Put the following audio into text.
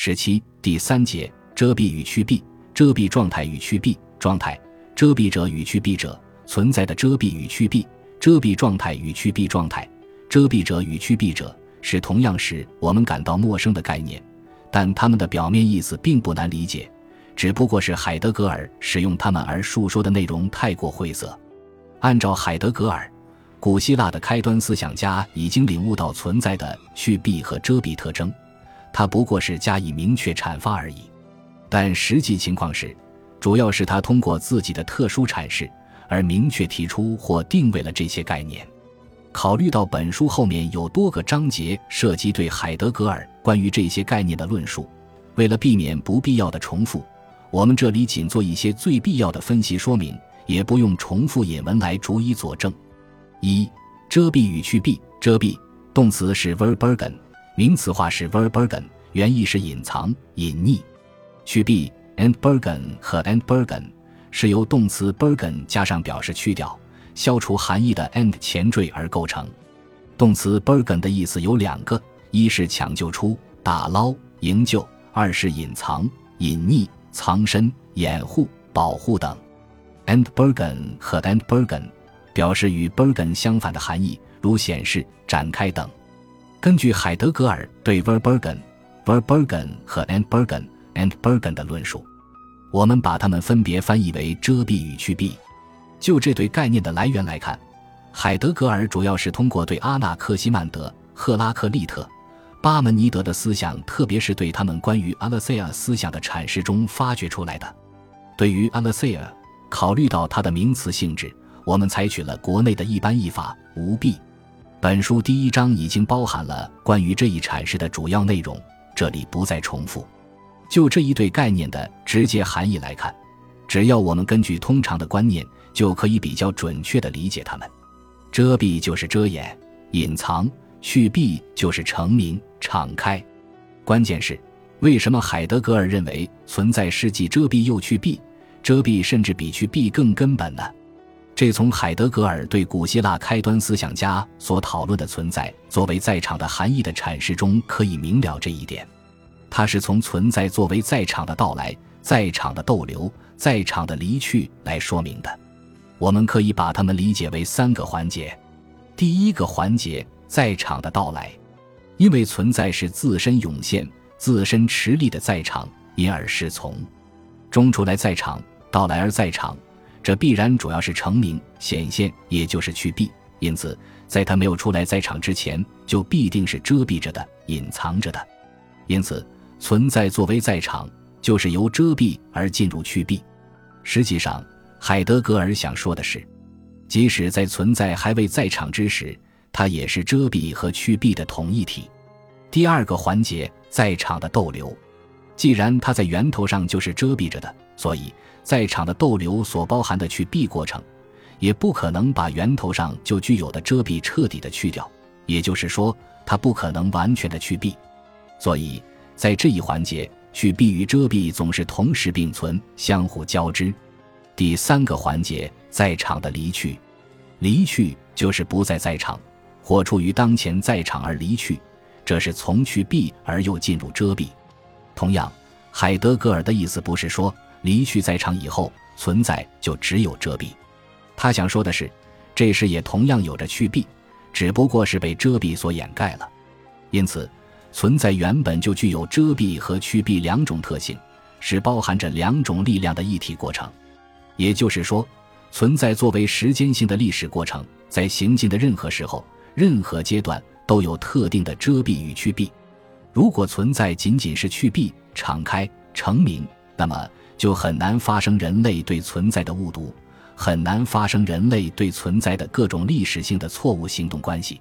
十七第三节遮蔽与去避，遮蔽状态与去避状态，遮蔽者与去避者存在的遮蔽与去避，遮蔽状态与去避状态，遮蔽者与去避者是同样使我们感到陌生的概念，但它们的表面意思并不难理解，只不过是海德格尔使用它们而述说的内容太过晦涩。按照海德格尔，古希腊的开端思想家已经领悟到存在的去蔽和遮蔽特征。他不过是加以明确阐发而已，但实际情况是，主要是他通过自己的特殊阐释而明确提出或定位了这些概念。考虑到本书后面有多个章节涉及对海德格尔关于这些概念的论述，为了避免不必要的重复，我们这里仅做一些最必要的分析说明，也不用重复引文来逐一佐证。一、遮蔽与去蔽。遮蔽动词是 verbergen。名词化是 verbergen，原意是隐藏、隐匿。去蔽 entbergen 和 entbergen 是由动词 bergen 加上表示去掉、消除含义的 ent 前缀而构成。动词 bergen 的意思有两个：一是抢救出、打捞、营救；二是隐藏、隐匿、藏身、掩护、保护等。entbergen 和 entbergen 表示与 bergen 相反的含义，如显示、展开等。根据海德格尔对 verbergen、verbergen 和 entbergen、entbergen 的论述，我们把它们分别翻译为遮蔽与去蔽。就这对概念的来源来看，海德格尔主要是通过对阿纳克西曼德、赫拉克利特、巴门尼德的思想，特别是对他们关于阿勒塞亚思想的阐释中发掘出来的。对于阿勒塞亚，考虑到它的名词性质，我们采取了国内的一般译法“无蔽”。本书第一章已经包含了关于这一阐释的主要内容，这里不再重复。就这一对概念的直接含义来看，只要我们根据通常的观念，就可以比较准确地理解它们。遮蔽就是遮掩、隐藏；去蔽就是成名、敞开。关键是，为什么海德格尔认为存在是既遮蔽又去蔽？遮蔽甚至比去蔽更根本呢？这从海德格尔对古希腊开端思想家所讨论的存在作为在场的含义的阐释中可以明了这一点。他是从存在作为在场的到来、在场的逗留、在场的离去来说明的。我们可以把它们理解为三个环节。第一个环节，在场的到来，因为存在是自身涌现、自身持力的在场，因而是从中出来在场，到来而在场。这必然主要是成名显现，也就是去蔽。因此，在他没有出来在场之前，就必定是遮蔽着的、隐藏着的。因此，存在作为在场，就是由遮蔽而进入去蔽。实际上，海德格尔想说的是，即使在存在还未在场之时，它也是遮蔽和去蔽的同一体。第二个环节，在场的逗留，既然它在源头上就是遮蔽着的，所以。在场的逗留所包含的去蔽过程，也不可能把源头上就具有的遮蔽彻底的去掉，也就是说，它不可能完全的去蔽。所以在这一环节，去蔽与遮蔽总是同时并存，相互交织。第三个环节，在场的离去，离去就是不再在场，或出于当前在场而离去，这是从去蔽而又进入遮蔽。同样，海德格尔的意思不是说。离去在场以后，存在就只有遮蔽。他想说的是，这时也同样有着去蔽，只不过是被遮蔽所掩盖了。因此，存在原本就具有遮蔽和去蔽两种特性，是包含着两种力量的一体过程。也就是说，存在作为时间性的历史过程，在行进的任何时候、任何阶段都有特定的遮蔽与去蔽。如果存在仅仅是去蔽、敞开、成名，那么。就很难发生人类对存在的误读，很难发生人类对存在的各种历史性的错误行动关系。